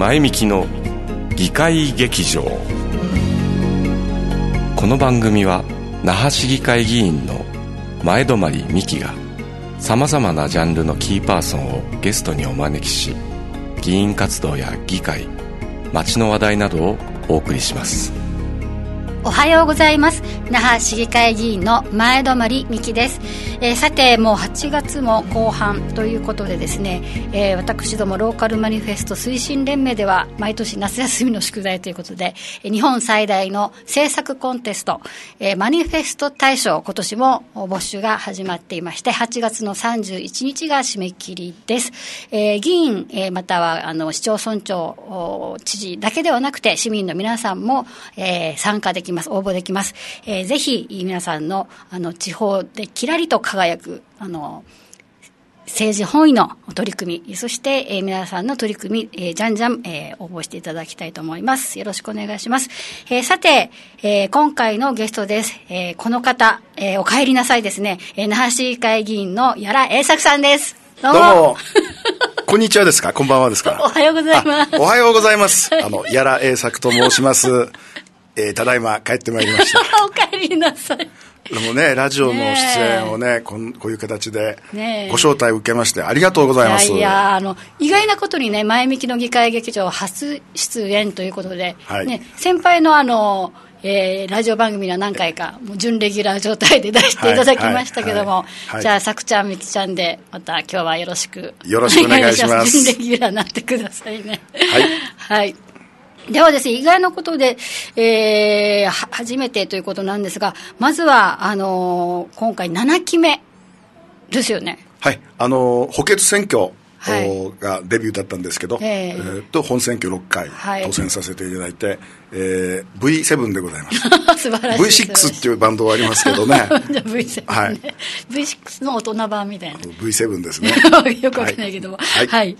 前向きの議会劇場。この番組は那覇市議会議員の前泊美樹がさまざまなジャンルのキーパーソンをゲストにお招きし議員活動や議会街の話題などをお送りします。おはようございます。那覇市議会議員の前泊美希です、えー、さてもう8月も後半ということでですね、えー、私どもローカルマニフェスト推進連盟では毎年夏休みの宿題ということで日本最大の政策コンテスト、えー、マニフェスト大賞今年も募集が始まっていまして8月の31日が締め切りです、えー、議員、えー、またはあの市町村長知事だけではなくて市民の皆さんも、えー、参加でききます、応募できます。えー、ぜひ皆さんのあの地方できらりと輝く、あの、政治本位の取り組み、そして、えー、皆さんの取り組み、えー、じゃんじゃん、えー、応募していただきたいと思います。よろしくお願いします。えー、さて、えー、今回のゲストです。えー、この方、えー、お帰りなさいですね。えー、那覇市議会議員の矢良栄作さんです。どうも。どうもこんにちはですか？こんばんはですか？おはようございます。おはようございます。あの、矢良栄作と申します。えー、ただいま帰ってまいりました。お帰りなさい。でもね、ラジオの出演をね、こんこういう形でご招待を受けまして、ありがとうございます。いやいや、あの、意外なことにね、前向きの議会劇場初出演ということで、はい、ね、先輩のあの、えー、ラジオ番組は何回か、もう準レギュラー状態で出していただきましたけども、じゃあ、さくちゃん、みきちゃんで、また今日はよろしく。よろしくお願いします。準レギュラーになってくださいね。はい。はい。ではですね、意外なことで、えー、初めてということなんですが、まずは、あのー、今回7期目ですよね。はい、あのー、補欠選挙はい、がデビューだったんですけど、えー、えー、と本選挙6回当選させていただいて、はい、えー、V7 でございます。素晴らしい V6 っていうバンドはありますけどね。V7 ね、はい、V6 の大人版みたいな。V7 ですね。よくわかんないけども、はい、はい、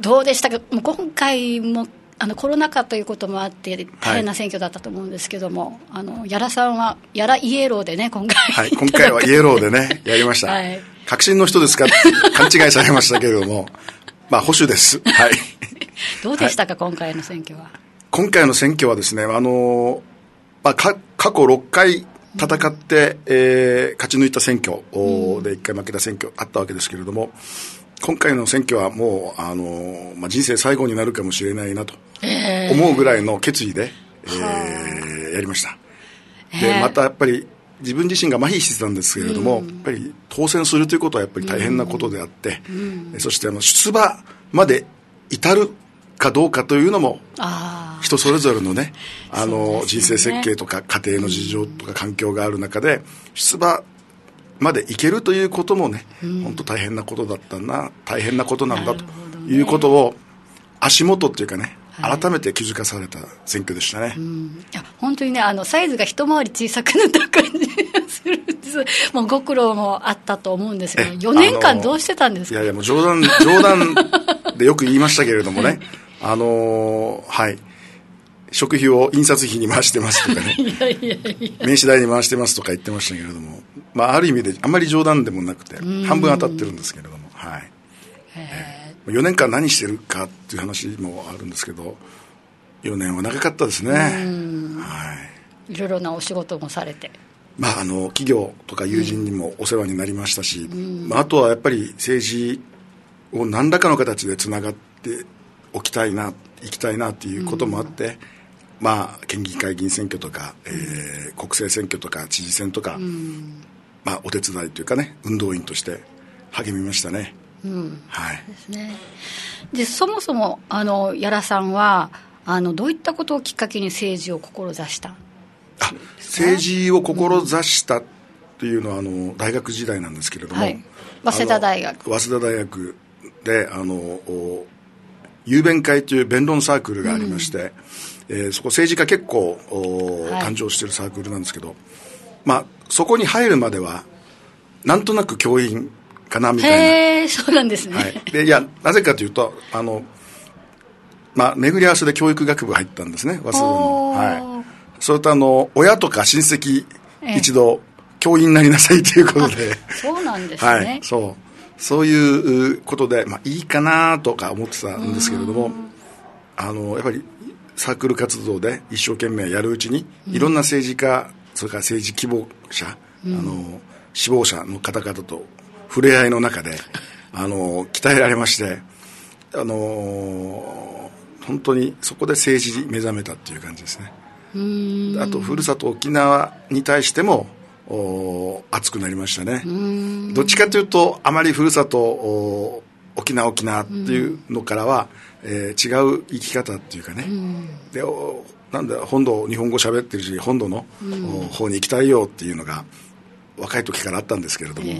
どうでしたか？もう今回もあのコロナ禍ということもあって大変な選挙だったと思うんですけども、はい、あの矢良さんは矢良イエローでね今回。はい今回はイエローでね やりました、はい、革新の人ですかって勘違いされましたけれども まあ保守です。はい。どうでしたか、はい、今回の選挙は？今回の選挙はですねあの、まあ、か過去6回戦って、うん、えー、勝ち抜いた選挙で1回負けた選挙あったわけですけれども、今回の選挙はもう、あのまあ、人生最後になるかもしれないなと思うぐらいの決意で、えー、やりました。で、またやっぱり自分自身が麻痺してたんですけれども、うん、やっぱり当選するということはやっぱり大変なことであって、うん。うん、そしてあの出馬まで至るかどうかというのも人それぞれのねあの、ね、人生設計とか家庭の事情とか環境がある中で出馬までいけるということもね、うん、本当大変なことだったな大変なことなんだということを足元っていうかね改めて気づかされた選挙でしたね、うん、いや本当にねあのサイズが一回り小さくなった感じがするんですもうご苦労もあったと思うんですけど4年間どうしてたんですか？いやいやもう冗談冗談でよく言いましたけれどもね。あのー、はい食費を印刷費に回してますとかね。名刺代に回してますとか言ってましたけれども、まあ、ある意味であんまり冗談でもなくて半分当たってるんですけれども、はい、えー、4年間何してるかっていう話もあるんですけど4年は長かったですね、はい、いろいろなお仕事もされて。まあ、あの企業とか友人にもお世話になりましたし、まあ、あとはやっぱり政治を何らかの形でつながっておきたいな行きたいなっていうこともあって、まあ、県議会議員選挙とか、えー、国政選挙とか知事選とか、まあ、お手伝いというかね運動員として励みましたね。うん、はい、ですね。でそもそもあの屋良さんはあのどういったことをきっかけに政治を志したあ政治を志したっていうのは、あの大学時代なんですけれども、はい、早稲田大学。早稲田大学であの雄弁会という弁論サークルがありまして、うん。えー、そこ政治家結構、はい、誕生してるサークルなんですけど、まあ、そこに入るまではなんとなく教員かなみたいな。へえそうなんですね、はい、でいやなぜかというとあの、まあ、巡り合わせで教育学部入ったんですね早稲田のはい。それとあの親とか親戚一度教員になりなさいということで。そうなんですね、はい、そうそういうことで、まあ、いいかなとか思ってたんですけれどもあのやっぱりサークル活動で一生懸命やるうちに、いろんな政治家それから政治希望者、あの志望者の方々と触れ合いの中で あの鍛えられましてあの本当にそこで政治に目覚めたっていう感じですね。あとふるさと沖縄に対してもお熱くなりましたね。どっちかというとあまりふるさとお沖縄沖縄っていうのからは、えー違う生き方っていうかね、でおなんだ本土日本語喋ってるし本土の、お方に行きたいよっていうのが若い時からあったんですけれども、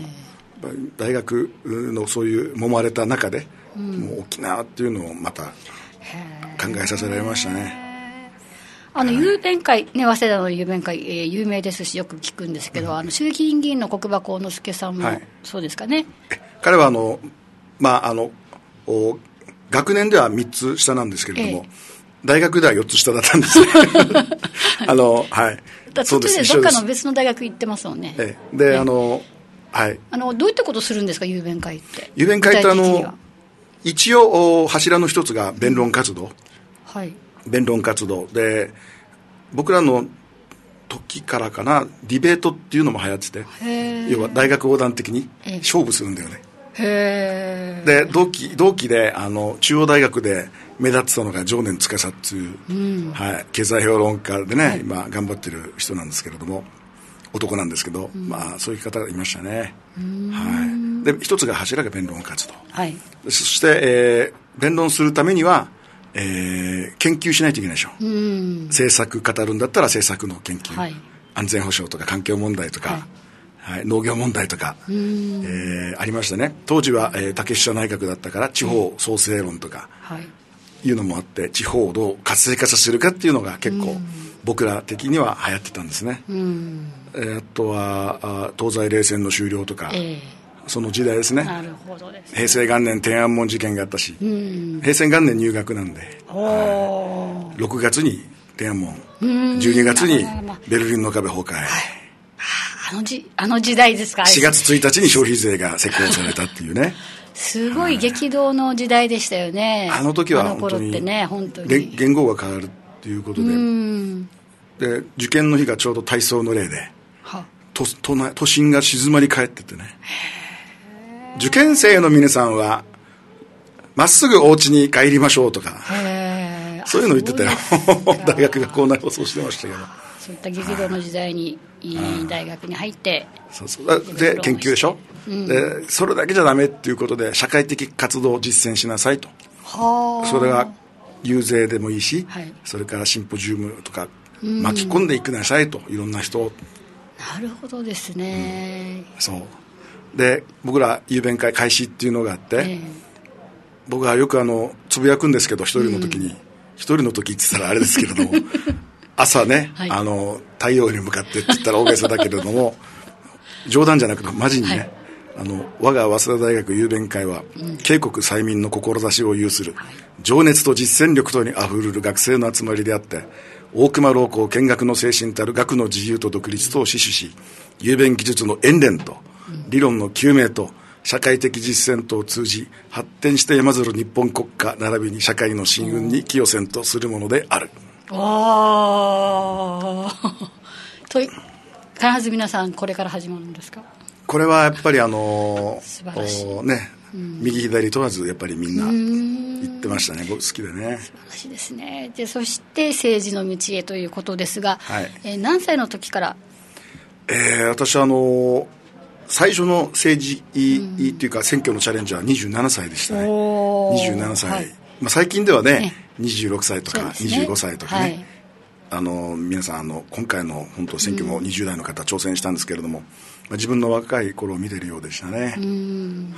大学のそういう揉まれた中で、もう沖縄っていうのをまた考えさせられましたねあの雄弁会、ね、早稲田の雄弁会、えー有名ですし、よく聞くんですけど、あの衆議院議員の国場幸之助さんも、はい。そうですかね、彼はあの、まあ、あのお学年では3つ下なんですけれども、ええ。大学では4つ下だったんです あのはい。だそう途中でどっかの別の大学行ってますもんね、ええ。で、あのはい。あのどういったことするんですか、雄弁会って？雄弁会ってあの一応お柱の一つが弁論活動、はい、弁論活動。で僕らの時からかなディベートっていうのも流行っててへ要は大学横断的にええ。勝負するんだよね。で同期同期であの中央大学で目立ってたのが常年司っていう、はい、経済評論家でね、今頑張ってる人なんですけれども男なんですけど、まあそういう方がいましたね。はい。で一つが柱が弁論活動。はい、そして、えー弁論するためには、えー研究しないといけないでしょ、うん、政策語るんだったら政策の研究、はい。安全保障とか環境問題とか、はい。はい。農業問題とか、えーありましたね。当時は、えー竹下内閣だったから地方創生論とかはい、いうのもあって地方をどう活性化させるかっていうのが結構僕ら的には流行ってたんですね、うん、えーあとはあ東西冷戦の終了とか、えその時代ですね。えなるほどです。平成元年天安門事件があったし、うん、平成元年入学なんでおー。6月に天安門12月にベルリンの壁崩壊、あのじあの時代ですか、4月1日に消費税が施行されたっていうね。すごい激動の時代でしたよね、あの時は本当に。ね。言語が変わるっていうことで,、うん。で受験の日がちょうど体操の例では。都都心が静まり返っててね受験生の皆さんはまっすぐお家に帰りましょうとかそういうの言ってたよ。大学が校内放送してましたけど。そういった激動の時代にいい大学に入って、そうそう。だで研究でしょ、でそれだけじゃダメっていうことで社会的活動を実践しなさいと。はあ。それが遊説でもいいし、はい。それからシンポジウムとか巻き込んでいくなさいといろんな人を。なるほどですね、そうで僕ら雄弁会開始っていうのがあって、え僕はよくあのつぶやくんですけど一人の時に。一、人の時って言ったらあれですけれども 朝ね、はい。あの太陽に向かってって言ったら大げさだけれども冗談じゃなくてマジにね、はい。あの我が早稲田大学雄弁会は、渓谷催眠の志を有する、情熱と実践力とにあふれる学生の集まりであって大熊老校見学の精神たる学の自由と独立とを死守し雄弁技術の演練と、理論の究明と社会的実践とを通じ発展して山ずる日本国家並びに社会の進運に寄与せんとするものである、ああ とい必ず皆さんこれから始まるんですか？これはやっぱりあの素晴らしい。おね、右左問わずやっぱりみんな言ってましたね。僕好きでね。話ですね。でそして政治の道へということですが、はい。えー何歳の時から？えー私あの最初の政治っていうか選挙のチャレンジは27歳でしたね。おー。27歳、はい。まあ、最近ではねね26歳とかそうですね。25歳とかね、はい。あの皆さんあの今回の本当選挙も20代の方挑戦したんですけれども、まあ、自分の若い頃を見てるようでしたね、はい、い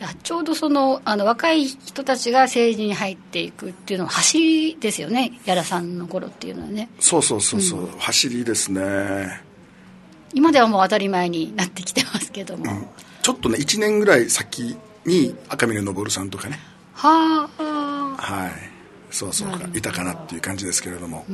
やちょうどそのあの若い人たちが政治に入っていくっていうのは走りですよね。屋良さんの頃っていうのはね。そうそうそうそう、走りですね今ではもう当たり前になってきてますけども、ちょっとね1年ぐらい先に赤嶺昇さんとかね。はあ。はい。そうそうか。いたかなっていう感じですけれども。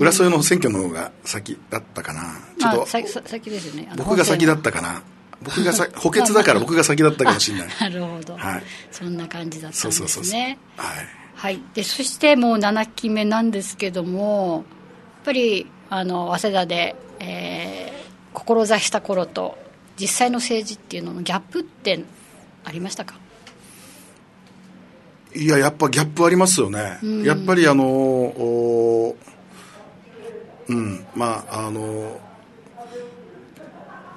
浦添の選挙の方が先だったかな。ちょっとまあささ先ですよね。僕が先だったかな。僕がさ 補欠だから僕が先だったかもしれない。なるほど、はい。そんな感じだったんでそうそうそうそう。すねはい。はい、でそしてもう7期目なんですけどもやっぱりあの早稲田で、えー、志した頃と実際の政治っていうののギャップってありましたか？いややっぱギャップありますよね、やっぱりあのうんまああの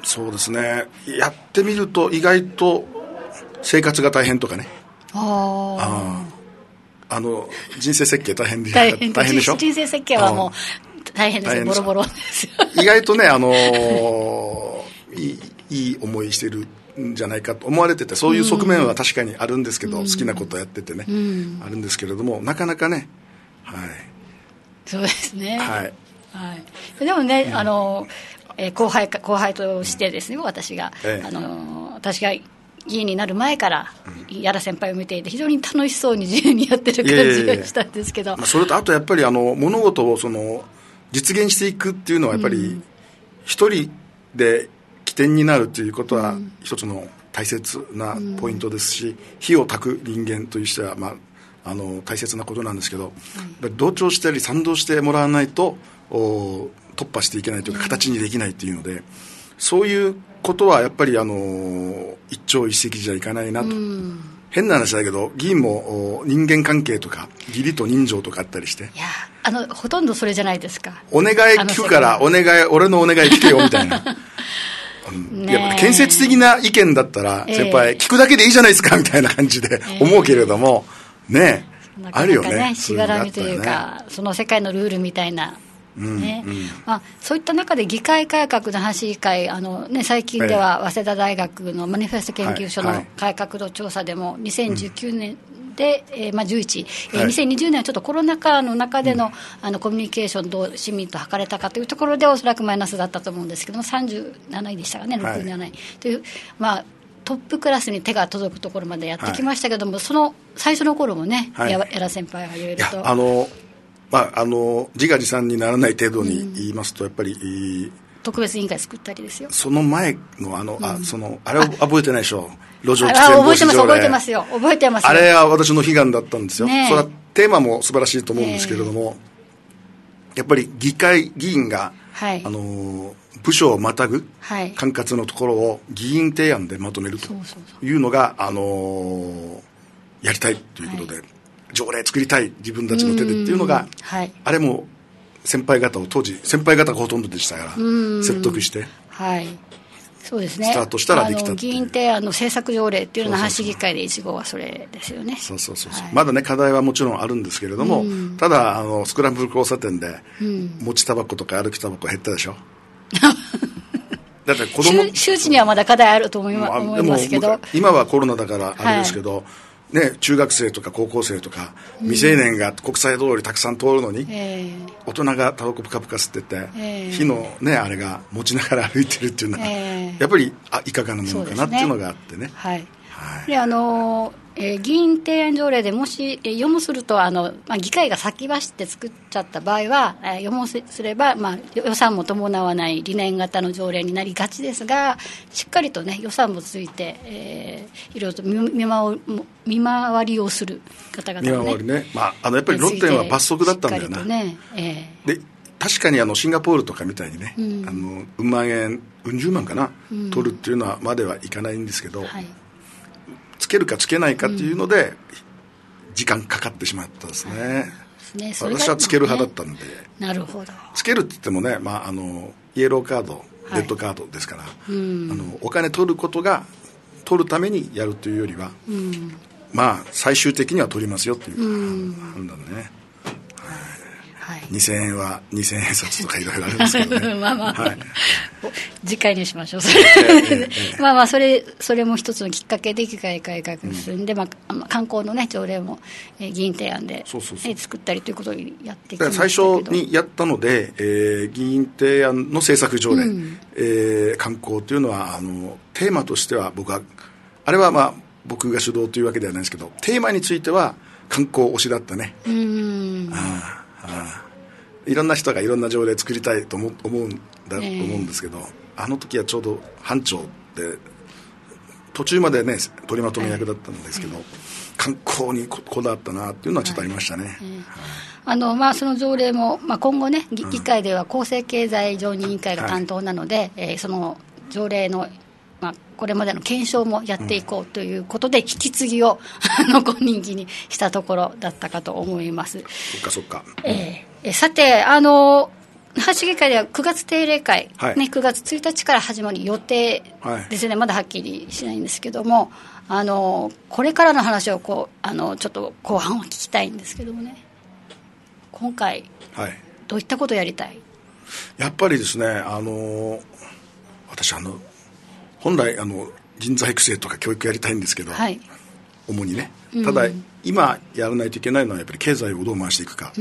そうですね。やってみると意外と生活が大変とかね。あああの人生設計大変で大変。大変でしょ？人生設計はもう大変ですよボロボロですよ。意外とねあのー、いいいい思いしてるんじゃないかと思われててそういう側面は確かにあるんですけど、好きなことやっててね、あるんですけれどもなかなかねはい。そうですね。はい。はい、でもね、あのえー後輩か後輩としてですね、私が、ええ。あの私が議員になる前から、矢田先輩を見ていて、非常に楽しそうに自由にやってる感じがしたんですけど、まあ、それとあとやっぱりあの物事をその実現していくっていうのはやっぱり一人で起点になるということは一つの大切なポイントですし、火を焚く人間としては、まあ、あの大切なことなんですけど、同調したり賛同してもらわないとお突破していけないというか形にできないというので、そういうことはやっぱりあの一朝一夕じゃいかないなと。変な話だけど議員もお人間関係とか義理と人情とかあったりして。いやあのほとんどそれじゃないですか。お願い聞くからお願い俺のお願い聞けよみたいな。建設的な意見だったらええ。先輩聞くだけでいいじゃないですかみたいな感じで思うけれども。ねえ。なかなかあるよね。しがらみというか、その世界のルールみたいな。ね。まあ、そういった中で議会改革の話議会あの、ね、最近では早稲田大学のマニフェスト研究所のはいはい。改革度調査でも2019年で、えーまあ、11、えーはい。2020年はちょっとコロナ禍の中での,、あのコミュニケーションどう市民と図れたかというところでおそらくマイナスだったと思うんですけども37位でしたかねはい67位、という、まあ、トップクラスに手が届くところまでやってきましたけども、その最初の頃もね、はい。や矢田先輩がいろいいやろと。あのまああの自画自賛にならない程度に言いますと、やっぱり特別委員会作ったりですよ。その前のあの、あそのあれは覚えてないでしょ？路上あ喫煙防覚えてます、止条例覚えてますよ、覚えてますよ。あれは私の悲願だったんですよ、それはテーマも素晴らしいと思うんですけれども、やっぱり議会議員が、はい。あのー部署をまたぐはい。管轄のところを議員提案でまとめるというのが、あのーやりたいということで、条例作りたい自分たちの手でっていうのが、はい。あれも先輩方を当時先輩方がほとんどでしたから説得してはい。そうですね。スタートしたらできたあのっていう。議員提案の政策条例っていうのは、市議会で一号はそれですよね。そうそうそうそう、はい。まだね課題はもちろんあるんですけれども、ただあのスクランブル交差点で、持ちタバコとか歩きタバコ減ったでしょ？だって子供周周知にはまだ課題あると思い,、ますけど。今はコロナだからあれですけど、ね、中学生とか高校生とか未成年が国際通りたくさん通るのに、え大人がタバコプカプカ吸ってて、ええ。火のねあれが持ちながら歩いてるっていうのは、ええ。やっぱりあいかがなものかなっていうのがあってね。ーはい。はい。であのえー議員提案条例でもし、えー読むするとあの、まあ、議会が先走って作っちゃった場合は、えー読もうすすれば、まあ、予算も伴わない理念型の条例になりがちですがしっかりと、ね、予算もついて、えーいろいろと見見回り見回りをする方々ね回りね、まあ、あのやっぱり論点は罰則だったんだよな、ねえで確かにあのシンガポールとかみたいにね、あのうん万円うん十万かな、取るっていうのはまではいかないんですけど、ーはい。つけるかつけないかっていうので、時間かかってしまったですね、ね。私はつける派だったんで、なるほど。つけるって言ってもね、まあ、あのイエローカードはい。レッドカードですから、あのお金取ることが取るためにやるというよりは、まあ最終的には取りますよっていう判断で。ね、はい2000円は2000円札とかいろいろあるんですけどね。まあまあ、はい。次回にしましょう、そええれ まあまあそれ、それも一つのきっかけで議会改革が進んで、まあまあ、観光の、ね、条例も、えー議員提案で、ねそうそうそう。作ったりということをやってきま最初にやったので、えー議員提案の政策条例、えー観光というのはあのテーマとしては僕はあれはまあ僕が主導というわけではないですけどテーマについては観光推しだったね、うん。ああいろんな人がいろんな条例作りたいと思思うんだと思うんですけど、あの時はちょうど班長で途中までね取りまとめ役だったんですけど、観光にここだわったなっていうのはちょっとありましたね、あのまあ、その条例も、まあ、今後ね、議議会では厚生経済常任委員会が担当なので、えーその条例の、まあ、これまでの検証もやっていこうということで、引き継ぎをあのご任期にしたところだったかと思います。そっかそっか、えーえさて、あの那覇市議会では9月定例会、はい。ね、9月1日から始まる予定ですね、まだはっきりしないんですけども、あのこれからの話をこうあのちょっと後半は聞きたいんですけどもね、今回、はい。どういったことをやりたい？やっぱりですねあの私あの本来あの人材育成とか教育やりたいんですけど、はい、主にね。ただ、今やらないといけないのはやっぱり経済をどう回していくか、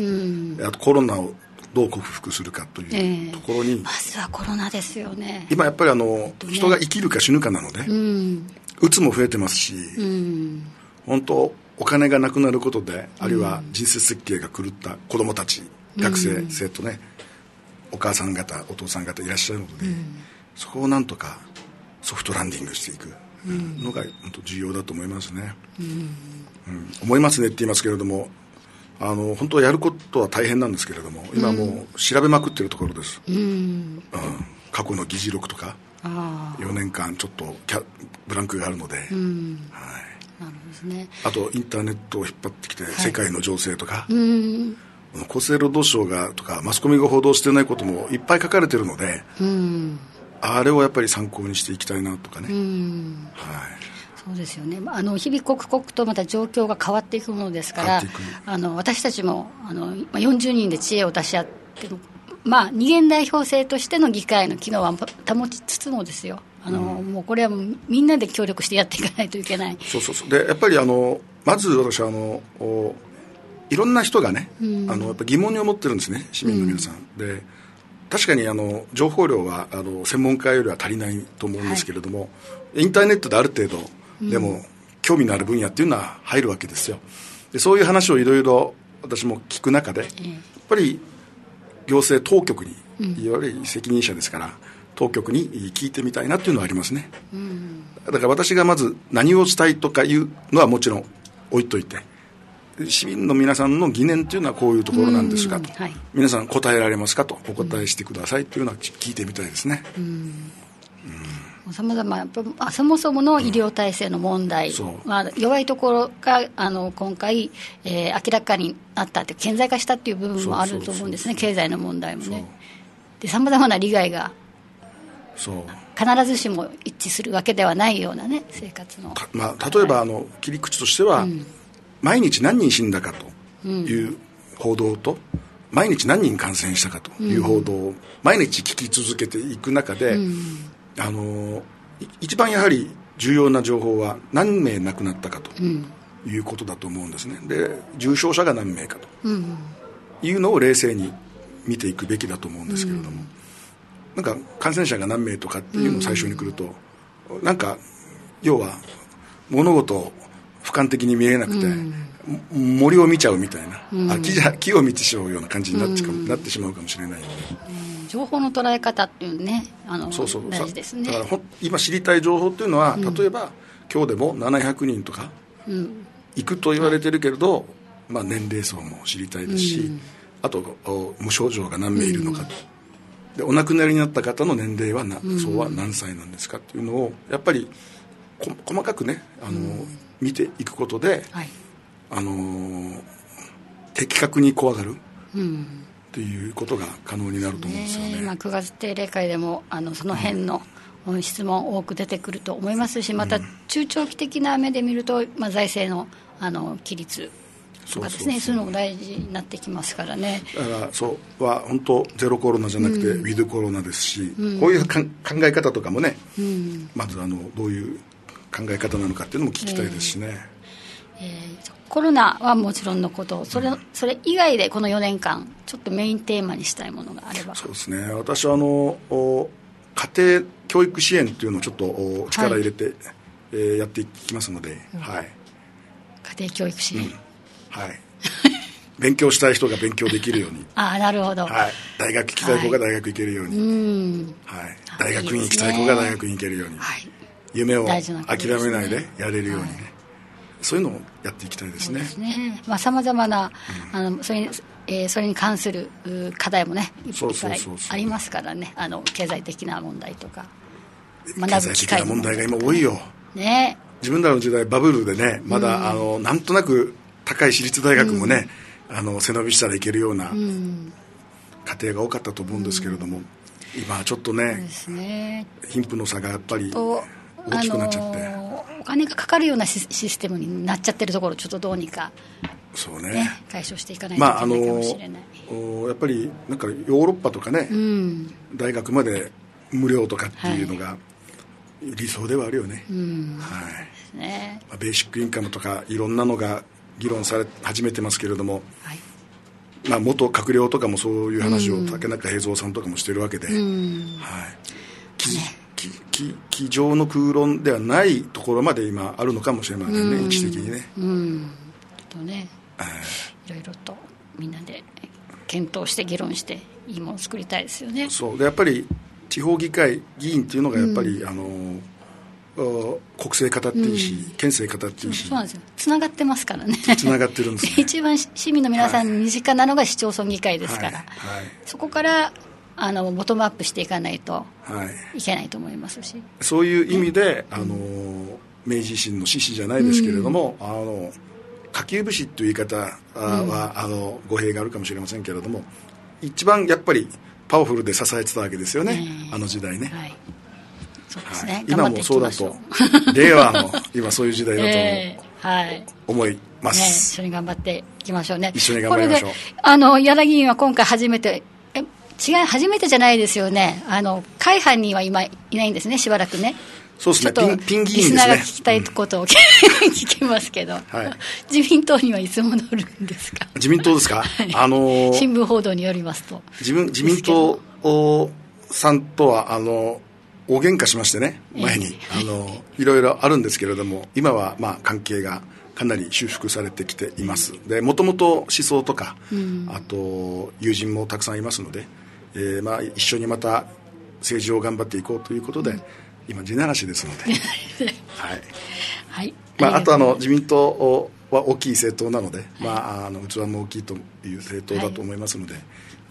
あとコロナをどう克服するかとええ。いうところに、まずはコロナですよね。今やっぱりあの、ね。人が生きるか死ぬかなので、うん。うつも増えてますし、うん。本当お金がなくなることであるいは人生設計が狂った子供たち、学生生徒ねお母さん方お父さん方いらっしゃるので、そこをなんとかソフトランディングしていくのが本当重要だと思いますね、うん思いますねって言いますけれどもあの本当はやることは大変なんですけれども今もう調べまくってるところです、うん。うん。過去の議事録とかあ4年間ちょっとキャブランクがあるので、あうん。はい。なるほどですね。あとインターネットを引っ張ってきて、世界の情勢とか、うん。厚生労働省がとかマスコミが報道してないこともいっぱい書かれてるのでうん。あれをやっぱり参考にしていきたいなとかね、うん。はい、そうですよね、まああの日々刻々とまた状況が変わっていくものですからあの私たちもあのまあ40人で知恵を出し合っても、まあ、二元代表制としての議会の機能は保ちつつもですよ、あのもうこれはみんなで協力してやっていかないといけない。そうそうそう。でやっぱりあのまず私はあのおいろんな人がね、あのやっぱ疑問に思ってるんですね市民の皆さん、で確かにあの情報量はあの専門家よりは足りないと思うんですけれども、インターネットである程度でも、興味のある分野っていうのは入るわけですよ。でそういう話をいろいろ私も聞く中で、やっぱり行政当局に、いわゆる責任者ですから当局に聞いてみたいなっていうのはありますね、だから私がまず何をしたいとかいうのはもちろん置いといて市民の皆さんの疑念というのはこういうところなんですがと、うん。はい。皆さん答えられますかと。お答えしてくださいというのは聞いてみたいですね、さまざまそもそもの医療体制の問題、そう。まあ、弱いところがあの今回、えー明らかになったって顕在化したっていう部分もあると思うんですね経済の問題もね。でさまざまな利害がそう。必ずしも一致するわけではないようなね生活の。たまあ、例えばあの切り口としては、毎日何人死んだかという報道と、毎日何人感染したかという報道を毎日聞き続けていく中で、あのい一番やはり重要な情報は何名亡くなったかということだと思うんですね。で重症者が何名かというのを冷静に見ていくべきだと思うんですけれども、なんか感染者が何名とかっていうのを最初に来ると、なんか要は物事を俯瞰的に見えなくて、も森を見ちゃうみたいな、あ木じゃ木を見てしまうような感じになって,、なってしまうかもしれないので、情報の捉え方っていうねあのそうそう大事ですね。だからほん今知りたい情報っていうのは、例えば今日でも700人とか行くと言われてるけれど、まあ、年齢層も知りたいですし、あとお無症状が何名いるのか。と、でお亡くなりになった方の年齢はな、層は何歳なんですかっていうのをやっぱりこ細かくねあの、見ていくことで、はいあのー的確に怖がるうん。っていうことが可能になると思うんですよね。ねまあ、9月定例会でもあのその辺のうん質問多く出てくると思いますしまた中長期的な目で見ると、まあ、財政のあの規律とかですねそういうのも大事になってきますからね。だからそうは本当ゼロコロナじゃなくて、ウィズコロナですし、こういう考え方とかもね、まずあのどういう考え方なのかっていうのも聞きたいですしね、コロナはもちろんのことそれそれ以外でこの4年間ちょっとメインテーマにしたいものがあれば。そうですね。私はあのお家庭教育支援っていうのをちょっとお力入れて、えーやっていきますので、はい。家庭教育支援、はい。勉強したい人が勉強できるように、ああなるほど、はい、大学行きたい子が大学行けるように、うん。はい、大学院行きたい子が大学に行けるように、はい。夢を諦めないでやれるようにね、そういうのをやっていきたいですね。さまざ、まな、あのそれにえーそれに関するう課題もねいっぱいありますからね。あの経済的な問題とか。経学ぶ済機会の的な問題が今多いよ。ね。自分らの時代バブルでねまだ、あのなんとなく高い私立大学もね、あの背伸びしたらいけるような家庭が多かったと思うんですけれども、今はちょっとでねすね。貧富の差がやっぱりと大きくなっちゃって、金がかかるようなシシステムになっちゃってるところをちょっとどうにか、そうね。ね解消していかないといけないかもしれない、おやっぱりなんかヨーロッパとかね、うん。大学まで無料とかっていうのが理想ではあるよね、うん。はい。ね。まあベーシックインカムとかいろんなのが議論され始めてますけれども、はい。まあ、元閣僚とかもそういう話を竹中平蔵さんとかもしてるわけで、うん。はい、机上の空論ではないところまで今あるのかもしれませんね、位置的にね、うん。とねえいろいろとみんなで検討して議論していいものを作りたいですよね。ーそう。でやっぱり地方議会議員っていうのがやっぱり、あのお国政語っていいし、県政語っていいし。そうなんですよ。つながってますからね。つながってるんですね。一番市民の皆さんに身近なのが市町村議会ですから、はい。そこからあのボトムアップしていかないとはい。はいいけないと思いますし。そういう意味で、あの明治維新の志士じゃないですけれども、あの下級武士という言い方あは、あの語弊があるかもしれませんけれども一番やっぱりパワフルで支えてたわけですよね、うんあの時代ね、はい。そうですはい。ね、頑張っていき今もそうだとう 令和の今そういう時代だええはい。と思いまね、す、一緒に頑張っていきましょうね。一緒に頑張りましょう。これで、あの、柳議員は今回初めて、え、違う、初めてじゃないですよね。あの、会派には今いないんですね、しばらくね。そうですね。ちょっとピンピン議リス員ですね。ナーが聞きたいことを、聞きますけど、はい。自民党にはいつ戻るんですか？自民党ですか、あの新聞報道によりますと。自分自民党おさんとはあの大喧嘩しましてね前に、あのいろいろあるんですけれども今はまあ関係がかなり修復されてきています。でもともと思想とか、あと友人もたくさんいますので、えーまあ、一緒にまた政治を頑張っていこうということで、今地ならしですので、はい。はい。まあ、あとあの自民党は大きい政党なので、まあ、あの器も大きいという政党だと思いますので、い、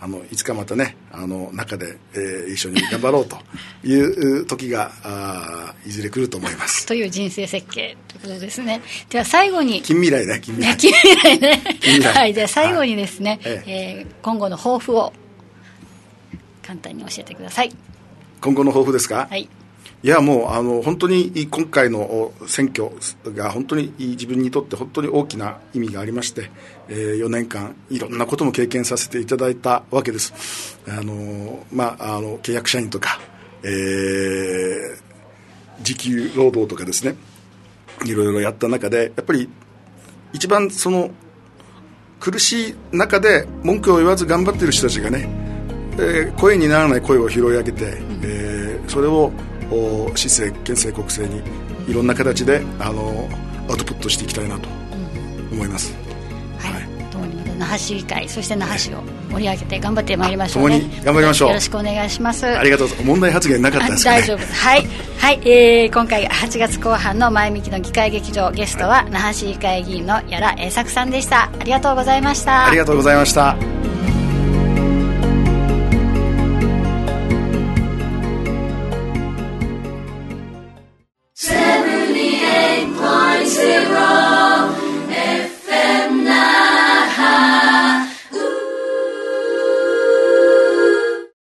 あのいつかまたねあの中で、えー一緒に頑張ろうという時があーいずれ来ると思います。という人生設計ということですね。では最後に、近未来ね近未来、ね、近未来。ね。はい。では最後にですね、はい。え。えー今後の抱負を簡単に教えてください。今後の抱負ですか、はい。いやもうあの本当に今回のお選挙が本当に自分にとって本当に大きな意味がありまして、えー4年間いろんなことも経験させていただいたわけですあの、まあ、あの契約社員とか、えー時給労働とかですねいろいろやった中でやっぱり一番その苦しい中で文句を言わず頑張っている人たちがね、えー声にならない声を拾い上げて、えーそれをお市政県政国政にいろんな形であのアウトプットしていきたいなと思います、はい。はい共に那覇市議会、そして那覇市を盛り上げて頑張ってまいりましょうね。共に頑張りましょうよろしくお願いします。ありがとうございます問題発言なかったですかね大丈夫です。はい。はい。えー、今回8月後半の前向きの議会劇場ゲストは、那覇市議会議員の矢良栄作さんでした。ありがとうございました。ありがとうございました